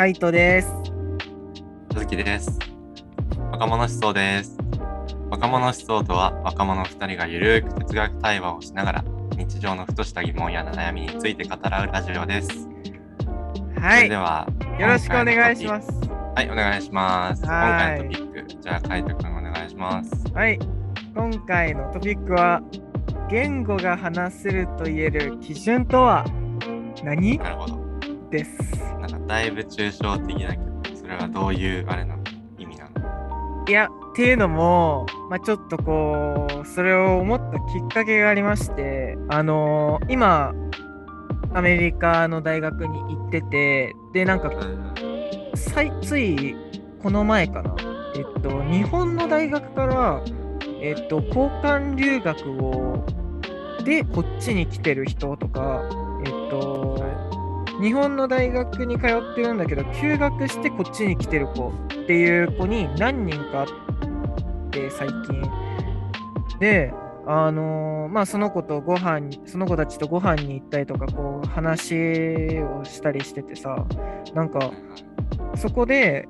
カイトです。鈴木です。若者思想です。若者思想とは若者2人がゆるく哲学対話をしながら日常のふとした疑問や悩みについて語らうラジオです。はい。それではよろしくお願いします。す。はい、お願いします。今はい回のトピック、じゃあカイト君お願いします。はい。今回のトピックは、言語が話せると言える基準とは何？なるほど。です。だいぶ抽象的だけど、それはどういうあれなの？意味なの？いや、っていうのも、まあ、ちょっとこう、それを思ったきっかけがありまして、あのー今、アメリカの大学に行ってて、で、なんかうんさいついこの前かな、えっと、日本の大学から、えっと、交換留学をでこっちに来てる人とか、えっと、日本の大学に通ってるんだけど、休学してこっちに来てる子っていう子に何人かあって、最近。で、あのーまあ、その子とご飯、その子たちとご飯に行ったりとか、こう、話をしたりしててさ、なんか、そこで、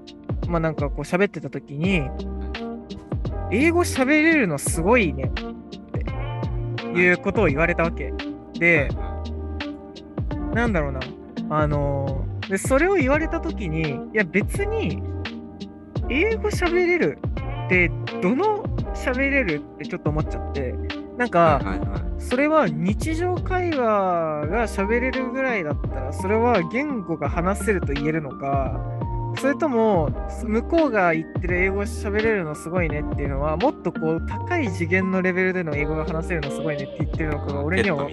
まあなんかこう喋ってた時に、英語喋れるのすごいねっていうことを言われたわけ。で、なんだろうな、あのーで、それを言われた時に、いや別に、英語喋れるって、どの喋れるってちょっと思っちゃって、なんか、それは日常会話が喋れるぐらいだったら、それは言語が話せると言えるのか、それとも、向こうが言ってる英語喋れるのすごいねっていうのは、もっとこう、高い次元のレベルでの英語が話せるのすごいねって言ってるのかが、俺には。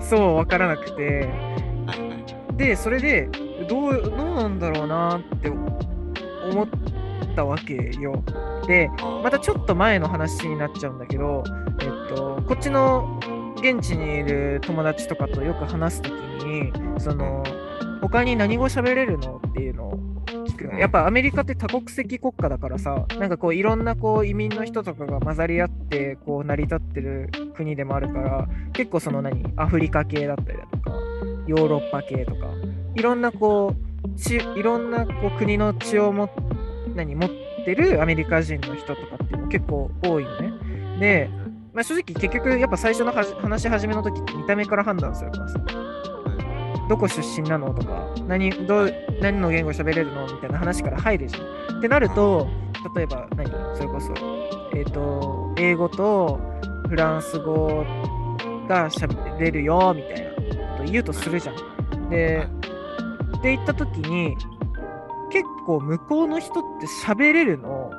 そう分からなくて、で、それで、どう、どうなんだろうなって思ったわけよ。で、はいまたちょっと前の話になっちゃうんだけど、えっと、こっちの現地にいる友達とかとよく話すときに、その、他に何語喋れるのっていうのを聞くの。やっぱアメリカって多国籍国家だからさ、なんかこういろんなこう移民の人とかが混ざり合ってこう成り立ってる国でもあるから、結構その何、アフリカ系だったりだとか、ヨーロッパ系とか、いろんなこう、ちいろんなこう国の血をも何持ってるアメリカ人の人とかっていうの結構多いのね。で、まあ、正直結局やっぱ最初の話し始めの時って見た目から判断するからさ、どこ出身なのとか、何どう何の言語喋れるの？みたいな話から入るじゃん。ってなると、例えば何？それこそ、えっ、と、英語とフランス語が喋れるよみたいな。言うとするじゃん。で、って言った時に、結構向こうの人って喋れるの、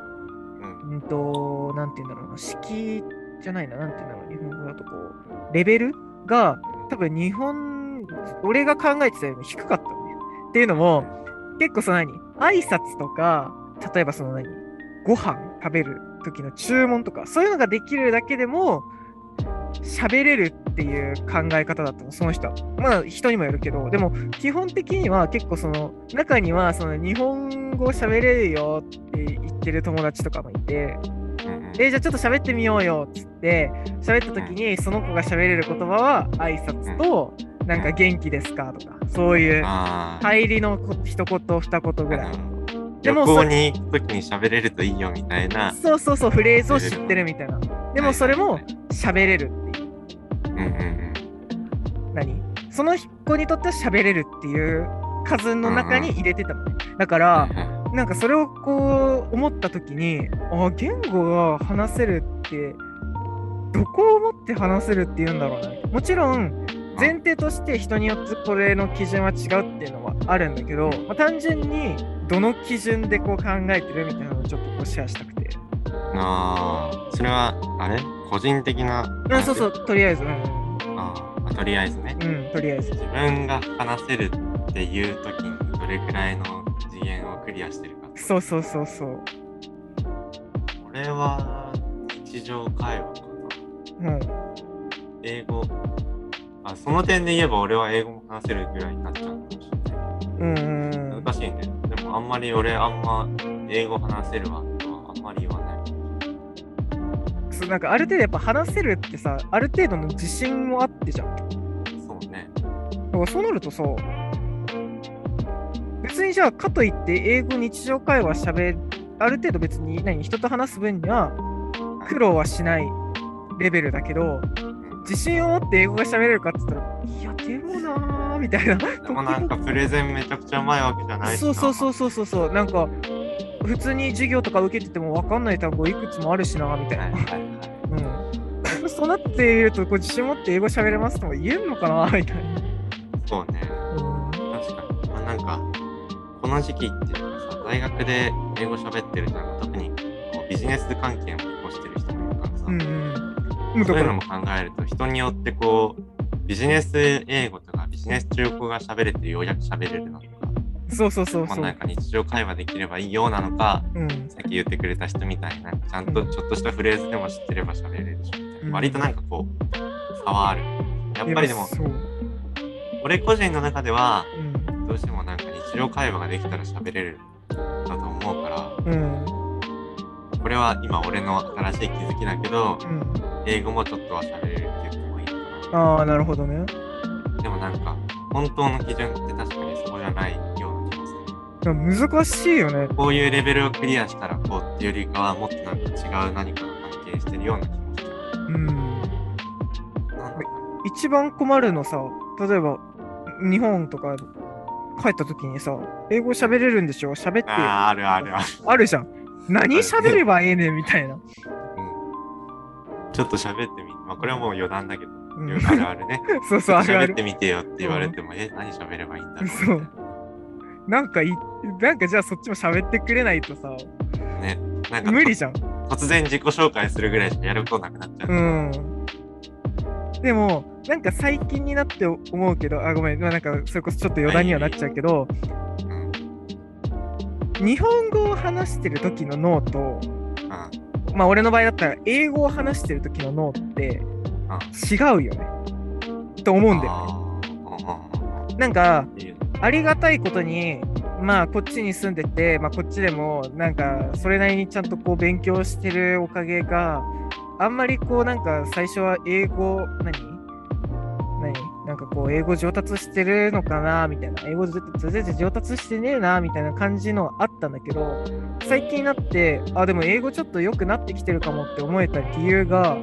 うんうんと、なんて言うんだろうな、式じゃないな、なんて言うんだろう、日本語だとこう、レベルが多分日本、俺が考えてたよりも低かったのね。っていうのも、結構その何、挨拶とか、例えばその何、ご飯食べる時の注文とか、そういうのができるだけでも、喋れるっていう考え方だったの、その人は。まあ人にもよるけど、でも基本的には結構その中にはその日本語喋れるよって言ってる友達とかもいて、えーじゃあちょっと喋ってみようよっつって喋った時にその子が喋れる言葉は挨拶となんか元気ですかとかそういう入りのこ一言二言ぐらい旅行に行くときに喋れるといいよみたいな。そうそうそうフレーズを知ってるみたいな。でもそれも喋れるっていう。うんうんうん。何？その子にとっては喋れるっていう数の中に入れてたのね。だからなんかそれをこう思った時にあ言語が話せるってどこをもって話せるっていうんだろうなもちろん。前提として人によってこれの基準は違うっていうのはあるんだけど、まあ、単純にどの基準でこう考えてるみたいなのをちょっとこうシェアしたくてああ、それは、あれ？個人的な。うんそうそうとりあえずうん、あーあとりあえずね。うん、とりあえず自分が話せるっていうときにどれくらいの次元をクリアしてるか。そうそうそうそうこれは日常会話かな。うん英語。あ、その点で言えば俺は英語も話せるぐらいになっちゃうかもしれない。難しいね。でもあんまり俺あんま英語話せるわとはあんまり言わない。そうなんかある程度やっぱ話せるってさある程度の自信もあってじゃんそうね。だからそうなるとさ、別にじゃあ、かといって英語日常会話しゃべある程度別に何人と話す分には苦労はしないレベルだけど、自信を持って英語が喋れるかって言ったら、いや、でもなーみたいな。でもなんかプレゼンめちゃくちゃうまいわけじゃない。そうそうそうそうそうそう、なんか、普通に授業とか受けてても分かんない単語いくつもあるしな、みたいな。はいはいはい。うん。そうなっていると、こう自信持って英語喋れますとも言えるのかな、みたいな。そうね。うん確かに。まあ、なんか、この時期っていうかさ、大学で英語喋ってる人は特にこうビジネス関係も起こしてる人もいるからさ、うんうん。そういうのも考えると、人によってこう、ビジネス英語とかビジネス中国語が喋れてようやく喋れるのとか、そうそうそうまあ、そう。なんか日常会話できればいいようなのか、うん。さっき言ってくれた人みたいな、ちゃんとちょっとしたフレーズでも知ってれば喋れるしみたいな、うん割となんかこう、差はある。やっぱりでも。俺個人の中では、うん。どうしてもなんか日常会話ができたら喋れるだと思うから、うん。これは今俺の新しい気づきだけど、うん。英語もちょっとは喋れるって言ってもいいのかああ、なるほどね。な。でもなんか、本当の基準って確かにそこじゃないような気もする。難しいよね。こういうレベルをクリアしたらこうっていうよりかはもっとなんか違う何かが関係してるような気もする。うん。一番困るのさ、例えば、日本とか帰った時にさ、英語喋れるんでしょ？喋って、なあーあるあるある。あるじゃん。何喋ればええねんみたいな。うんちょっと喋ってみて、まあこれはもう余談だけど、うんあるあるね。そうそう、あるある喋って。みてよって言われても、え、何喋ればいいんだろうそうなんかい、なんかじゃあそっちも喋ってくれないとさ、なね。なんか無理じゃん。突然自己紹介するぐらいしかやることなくなっちゃう。うん。でも、なんか最近になって思うけど、あ、ごめん、まあなんかそれこそちょっと余談にはなっちゃうけど、うん日本語を話してる時の脳と、うんまあ俺の場合だったら英語を話してる時の脳って違うよね。と思うんだよね。なんか、ありがたいことに、まあこっちに住んでて、まあこっちでもなんかそれなりにちゃんとこう勉強してるおかげが、あんまりこうなんか最初は英語、何？何？なんかこう英語上達してるのかなみたいな。英語全然上達してねえなみたいな感じのあったんだけど、最近になって、あ、でも英語ちょっと良くなってきてるかもって思えた理由が、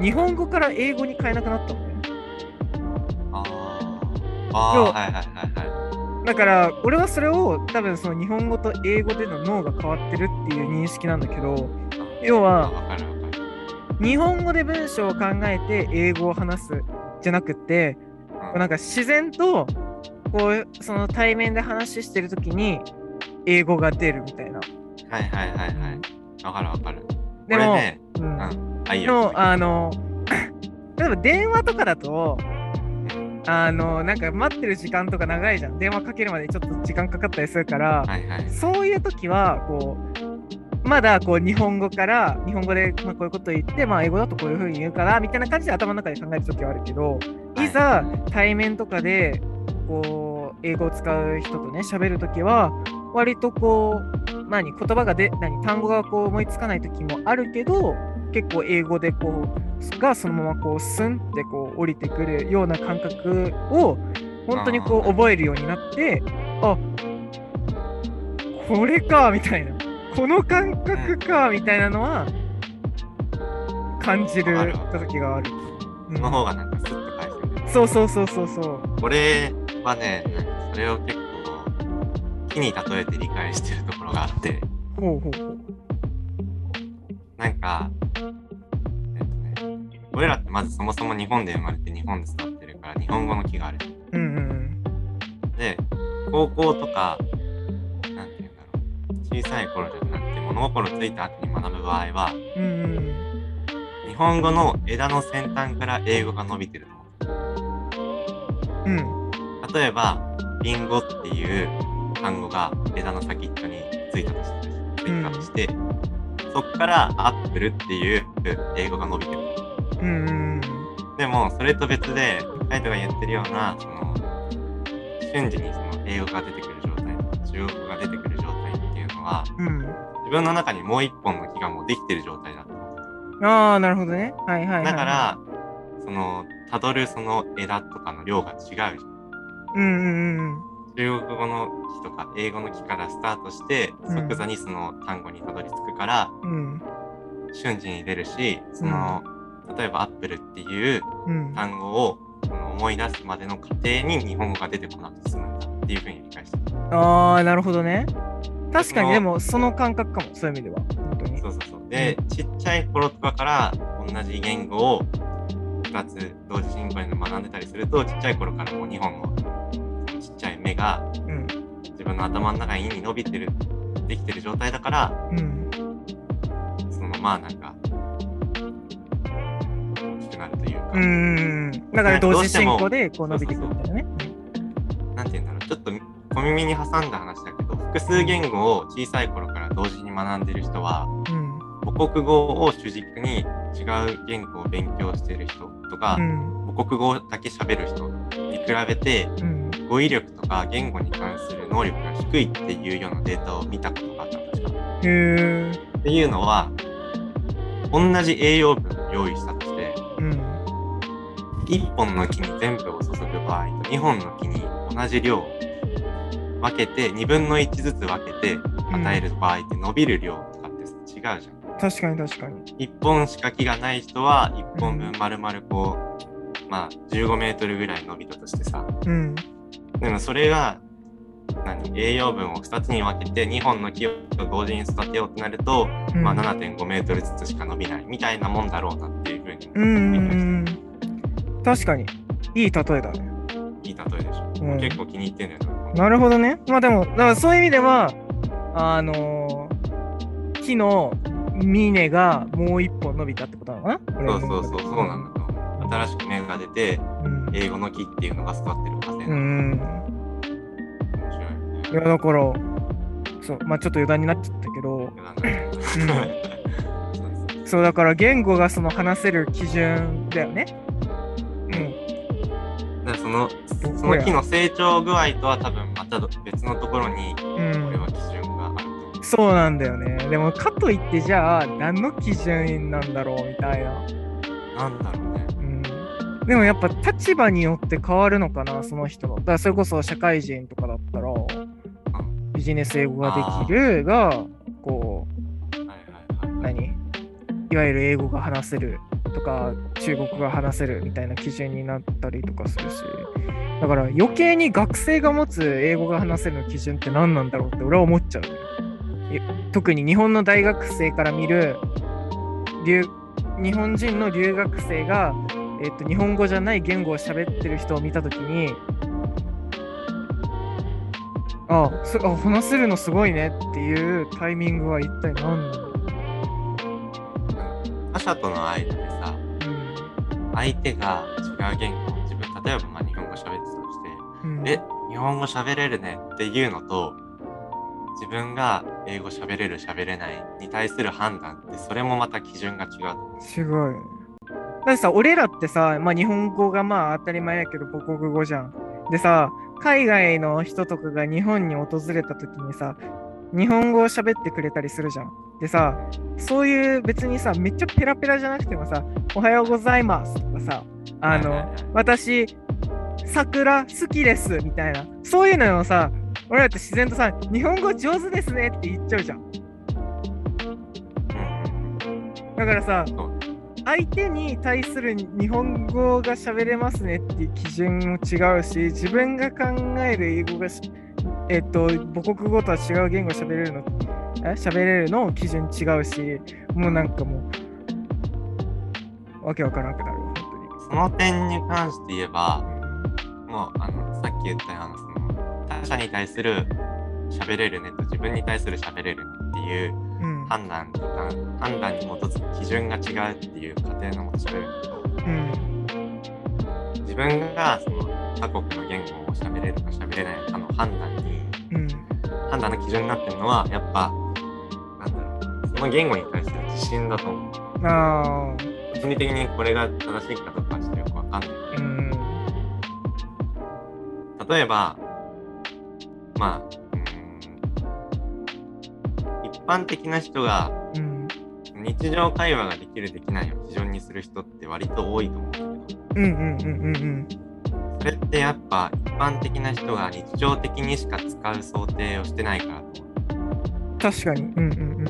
日本語から英語に変えなくなったのね。あーあはいはいはいはい。だから俺はそれを多分その日本語と英語での脳が変わってるっていう認識なんだけど要は。日本語で文章を考えて英語を話すじゃなくってうんなんか自然とこうその対面で話してる時に英語が出るみたいな。はいはいはいはい。わかるわかる。でも、ね、うんうん。あ、いいよ。でもあの 例えば電話とかだとあのなんか待ってる時間とか長いじゃん電話かけるまでちょっと時間かかったりするから、はいはい。そういう時は、こう、まだこう日本語から、日本語でまあこういうこと言って、まあ英語だとこういうふうに言うから、みたいな感じで頭の中で考える時はあるけど、いざ対面とかで、こう、英語を使う人とね、喋る時は、割とこう、何、言葉がで、何、単語がこう思いつかない時もあるけど、結構英語でこう、がそのままこう、スンってこう降りてくるような感覚を、本当にこう覚えるようになって、あこれかみたいな、この感覚かみたいなのは感じる時がある。うんその方がなんかスッと返せるね。そうそうそうそうそう。俺はね、それを結構木に例えて理解してるところがあって、ほうほうほう。なんか、えっとね、俺らってまずそもそも日本で生まれて日本で育ってるから日本語の木がある。うんうんで、高校とか、なんていうんだろう、小さい頃じゃなくて物心ついた後に学ぶ場合は、うん。うんうん日本語の枝の先端から英語が伸びてると思う。うん。うん。例えば、リンゴっていう単語が枝の先っちょについたとして、ついたとして、そっからアップルっていう英語が伸びてる。うんうんでも、それと別で、カイトが言ってるような、その、瞬時にその英語が出てくる状態とか、中国語が出てくる状態っていうのは、うん。うん。自分の中にもう一本の木がもうできてる状態だと思う。ああ、なるほどね。はいはいはい。だから、その、辿るその枝とかの量が違う。うんうんうん。中国語の木とか英語の木からスタートしてうん即座にその単語にたどり着くから、うん。瞬時に出るしその、例えばアップルっていううん。単語をその思い出すまでの過程に日本語が出てこなくて済むんだっていうふうに理解してるああ、なるほどね。確かに、でも、その感覚かも、そういう意味では。本当に。そうそうそうで、ちっちゃい頃とかから同じ言語を2つ同時進行で学んでたりするとちっちゃい頃からもう日本のそのちっちゃい目がうん。自分の頭の中に伸びてるできてる状態だからうん。そのまあなんか大きくなるというか、うーん。だから、ね同時進行で、こう伸びてくるみたいなね。なんて言うんだろうちょっと小耳に挟んだ話だけど複数言語を小さい頃から同時に学んでる人はうん。母国語を主軸に違う言語を勉強してる人とか、うん。母国語だけ喋る人に比べてうん。語彙力とか言語に関する能力が低いっていうようなデータを見たことがあったんですかへえ。っていうのは同じ栄養分を用意したとしてうん。1本の木に全部を注ぐ場合と2本の木に同じ量分けて2分の1ずつ分けて与える場合って伸びる量とかって違うじゃん。確かに確かに。1本しか木がない人は1本分丸々こうまあ15メートルぐらい伸びたとしてさうん。でもそれが何栄養分を2つに分けて2本の木を同時に育てようとなると、うんまあ、7.5メートルずつしか伸びないみたいなもんだろうなっていうふうにうん。確かに。いい例えだね。いい例えでしょ、うん結構気に入ってんだよねなるほどね。まあでも、だからそういう意味では、あのー木の峰がもう一本伸びたってことなのかなそうそうそうそうなんだと新しく芽が出てうん。英語の木っていうのが育ってる過程なの、うん。面白いよねいや、だから、そう、まあちょっと余談になっちゃったけど、そうだから言語がその話せる基準だよね。うんだそのその木の成長具合とは多分また別のところにうん。これは基準があるとそうなんだよね。でも、かといって、じゃあ、何の基準なんだろうみたいな。なんだろうねうん。でもやっぱ立場によって変わるのかな、その人の。だからそれこそ社会人とかだったら、ビジネス英語ができるが、こう、い何？いわゆる英語が話せるとか、中国語が話せるみたいな基準になったりとかするし。だから余計に学生が持つ英語が話せるの基準って何なんだろうって俺は思っちゃう特に日本の大学生から見る留日本人の留学生が、えっと日本語じゃない言語を喋ってる人を見たときにあすあ話せるのすごいねっていうタイミングは一体何なの、他者との間でさ相手が違う言語を自分例えばまあ日本語喋ってたとしてうん。うんえ日本語喋れるねっていうのと自分が英語喋れる喋れないに対する判断ってそれもまた基準が違うと思う違う。だってさ、俺らってさ、まあ日本語がまあ当たり前やけど母国語じゃん。でさ、海外の人とかが日本に訪れた時にさ、日本語を喋ってくれたりするじゃん。でさ、そういう別にさ、めっちゃペラペラじゃなくてもさ、おはようございますとかさ、あの、私、桜好きですみたいな、そういうのをさ、俺らって自然とさ、日本語上手ですねって言っちゃうじゃん。うんだからさ相手に対する日本語が喋れますねっていう基準も違うし、自分が考える英語が、えっと、母国語とは違う言語喋れるの、え喋れるの基準違うし、もうなんかもう、わけわからなくなるわ、本その点に関して言えばもうあのさっき言ったようなその他者に対する喋れるねと自分に対する喋れるっていう。判断とか判断に基づく基準が違うっていう過程のもと喋るけどうん。自分がその他国の言語を喋れるか喋れないかの判断にうん。判断の基準になってるのはやっぱなんだろうなその言語に対する自信だと思うああ。心理的にこれが正しいかどうかはちょっとよくわかんないけどうん。例えば、まあ、般的な人がうん。日常会話ができるできないを基準にする人って割と多いと思うんだけど、うんうんうんうんうん。それってやっぱ一般的な人が日常的にしか使う想定をしてないからと思確かに。うんうん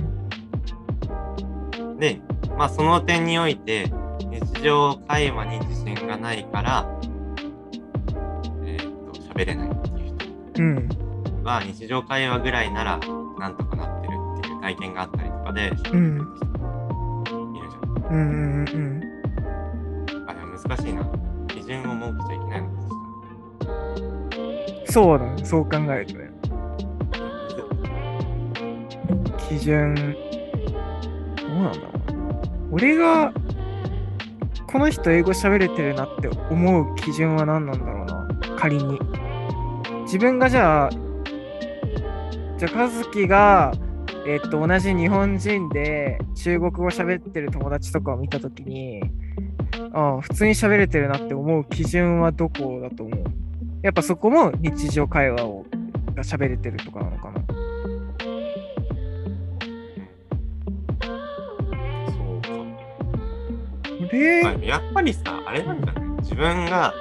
う。で、まあその点において日常会話に自信がないから、えーっと、喋れないっていう人うん。うん。は日常会話ぐらいならなんとかなってる体験があったりとかで喋れるって人いるじゃん。うんうんうんうん。あ、でも難しいな。基準を設けちゃいけないのかそうだね。そう考えるとね。基準、どうなんだろうな。俺が、この人英語喋れてるなって思う基準は何なんだろうな。仮に。自分がじゃあ、じゃあ、和樹が、えっと、同じ日本人で中国語喋ってる友達とかを見たときに、ああ、普通に喋れてるなって思う基準はどこだと思う？やっぱそこも日常会話をが喋れてるとかなのかな？そうか。で、まあやっぱりさ、あれなんじゃない自分が、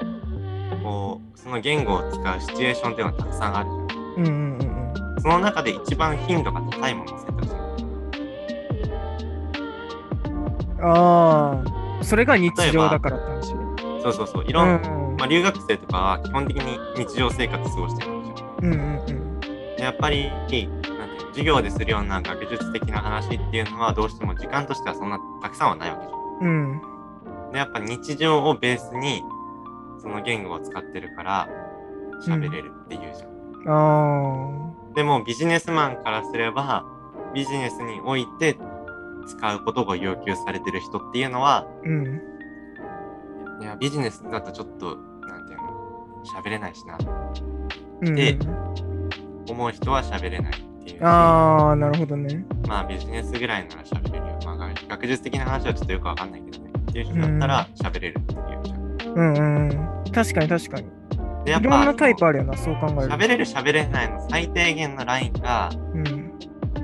こう、その言語を使うシチュエーションっていうのはたくさんあるじゃんうんうん。その中で一番頻度が高いものを選択する。ああ、それが日常だからって話？そうそうそう。いうんろん、まあ、留学生とかは基本的に日常生活過ごしてるんですよ。うんうんうん。でやっぱり、授業でするような学術的な話っていうのはどうしても時間としてはそんなたくさんはないわけじゃん。うん。で、やっぱ日常をベースにその言語を使ってるから喋れるっていうじゃん。ああ。でもビジネスマンからすればビジネスにおいて使うことが要求されてる人っていうのはうん。いやビジネスだとちょっとなんていうの喋れないしなうん、で思う人は喋れないっていうしああ、なるほどね。まあビジネスぐらいなら喋れるよ、まあ、学学術的な話はちょっとよくわかんないけどねっていう人だったら喋れるっていううんうんうん。確かに確かに。でやっいろんなタイプぱあるよな、そう考えると。喋れる喋れないの最低限のラインがうん。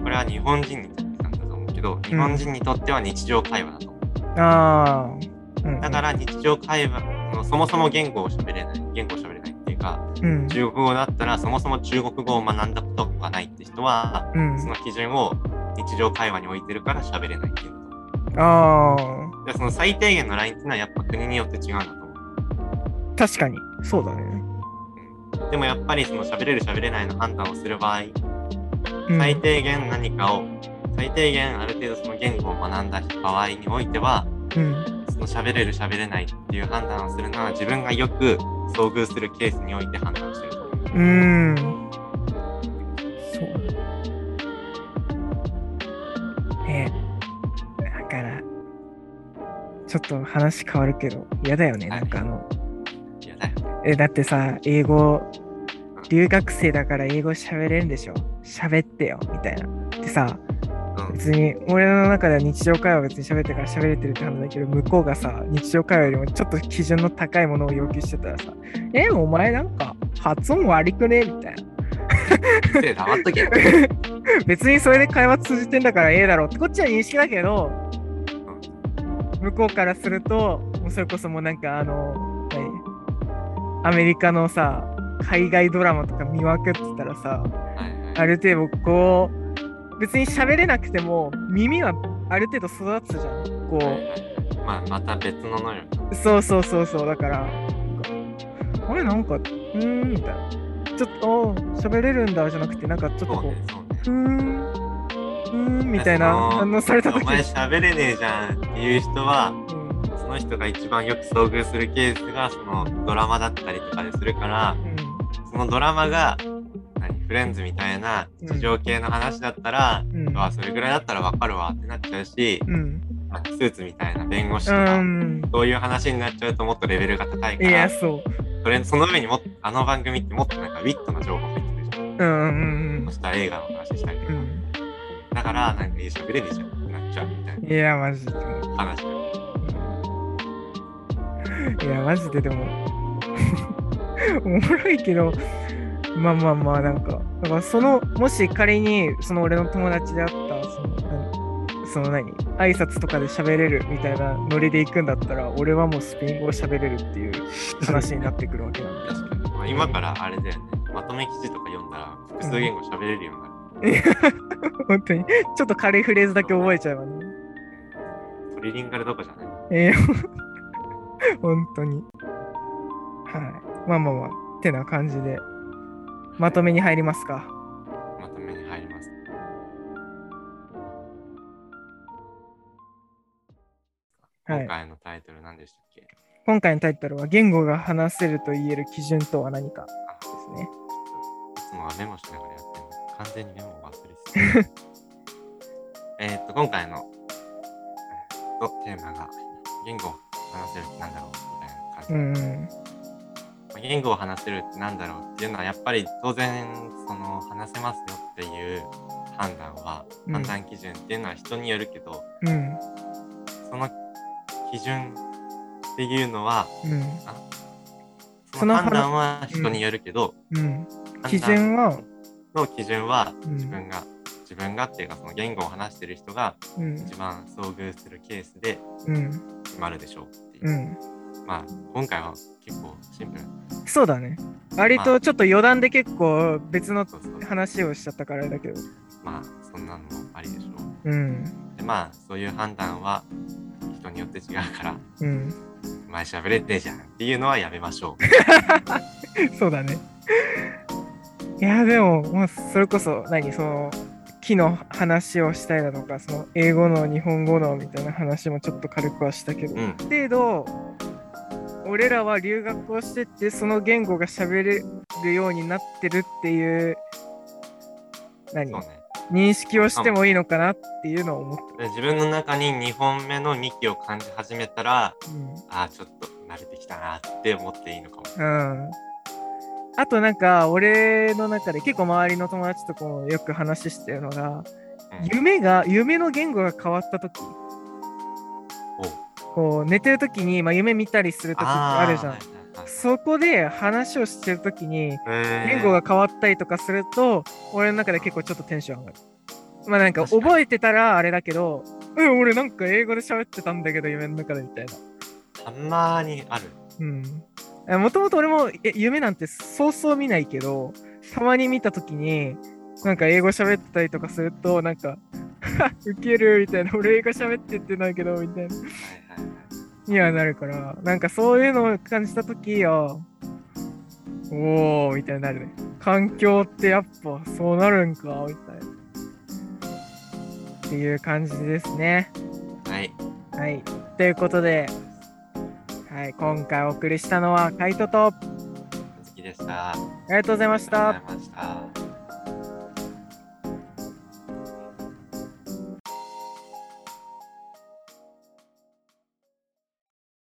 これは日本人にとってなんだと思うけど日本人にとっては日常会話だと思うああ。うん、だから日常会話のそもそも言語を喋れない言語を喋れないっていうかうん。中国語だったらそもそも中国語を学んだことがないって人はうんそ。の基準を日常会話に置いてるから喋れないっていうあでその最低限のラインっていうのはやっぱ国によって違うんだと思うあ。確かに。そうだね。でもやっぱりその喋れる喋れないの判断をする場合うん、最低限何かを最低限ある程度その言語を学んだ場合においてはうん。その喋れる喋れないっていう判断をするのは自分がよく遭遇するケースにおいて判断してると思う。ん。そう。ねだから、ちょっと話変わるけど、嫌だよね。はいなんかあの。え、だってさ、英語、留学生だから英語喋れるんでしょ？喋ってよ、みたいな。でさ、うん別に俺の中では日常会話別に喋ってから喋れてるって話だけど、向こうがさ、日常会話よりもちょっと基準の高いものを要求してたらさ、え、お前なんか発音悪くね？みたいな。せい黙っとけよ。別にそれで会話通じてんだからええだろうってこっちは認識だけど、向こうからすると、もうそれこそもうなんかあの、何？アメリカのさ、海外ドラマとか見まくってたらさ、ある程度こう、別に喋れなくても耳はある程度育つじゃん。こはいはいまあまた別の能力。う、そうそうそうそう、だから、あれなんか、うーんみたいな。ちょっと、喋れるんだじゃなくて、なんかちょっとこうそうね、、そうね。うーん、うーんみたいな反応された時お前喋れねえじゃんっていう人は、その人が一番よく遭遇するケースがそのドラマだったりとかでするから、そのドラマが何フレンズみたいな地上系の話だったら、うん。それぐらいだったらわかるわってなっちゃうし、うん。まあスーツみたいな弁護士うとか、ん。そういう話になっちゃうともっとレベルが高いかいや、ら、そう。それその上にもあの番組ってもっとなんかウィットな情報入ってくるじゃん。うんうんそしたら映画の話したりとか。うん。だから、なんかいい喋れねえじゃんってなっちゃうみたいうん。いや、マジで。な話。いや、マジででも、おもろいけど、まあまあまあ、なんか、だからその、もし仮に、その俺の友達であった、その、何その何挨拶とかで喋れるみたいなノリで行くんだったら、俺はもうスペイン語を喋れるっていう話になってくるわけなんで。確かに。まあ、今からあれだよね。まとめ記事とか読んだら複数言語喋れるようになる。本当に。ちょっと軽いフレーズだけ覚えちゃうわね。トリリンガルどこじゃない？えー、本当に。はい。まあまあまあ、ってな感じで、まとめに入りますか。まとめに入ります。はい今回のタイトル何でしたっけ、今回のタイトルは、言語が話せると言える基準とは何かあですね。いつもはメモしながらやってるの完全にメモを忘れてた。えっと、今回の、テーマが、言語を話せるってなんだろうみたいな感じ。うん言語を話せるってなんだろうっていうのは、やっぱり当然、その、話せますよっていう判断は、うん判断基準っていうのは人によるけど、うん。その基準っていうのは、うん。その判断は人によるけど、基準は、の基準はうん自分が、自分がっていうかその言語を話してる人がうん。一番遭遇するケースでうん。決まるでしょうっていう。うん。まあ今回は結構シンプル。そうだね。割とちょっと余談で結構別の。話をしちゃったからだけど。まあそんなのもありでしょうん。う。でまあそういう判断は人によって違うから、うん。お前喋れてえじゃんっていうのはやめましょう。そうだね。いや、でも、もうそれこそ、何、その、木の話をしたりだとか、その、英語の、日本語のみたいな話もちょっと軽くはしたけど、うん。程度、俺らは留学をしてって、その言語が喋れるようになってるっていう、何？ね。認識をしてもいいのかなっていうのを思っで自分の中に2本目の幹を感じ始めたら、た。ああ、ちょっと慣れてきたなって思っていいのかも。うん。うん。あとなんか、俺の中で結構周りの友達とかもよく話してるのが、うん夢が、夢の言語が変わった時こう、寝てる時に、まあ、夢見たりする時ってあるじゃん。そこで話をしてる時に、言語が変わったりとかすると、俺の中で結構ちょっとテンション上がる。まあなんか覚えてたらあれだけど、うん、俺なんか英語で喋ってたんだけど夢の中でみたいな。たまにある。うん。もともと俺もえ夢なんてそうそう見ないけど、たまに見た時に、なんか英語喋ってたりとかすると、なんか、ウケるみたいな、俺英語喋ってってないけど、みたいな。にはなるから、なんかそういうのを感じたときや、おーみたいになるね。環境ってやっぱそうなるんかみたいな。っていう感じですね。はい。はい。ということで、はい、今回お送りしたのはカイトと、あ好きでした。ありがとうございましたりがとうございました。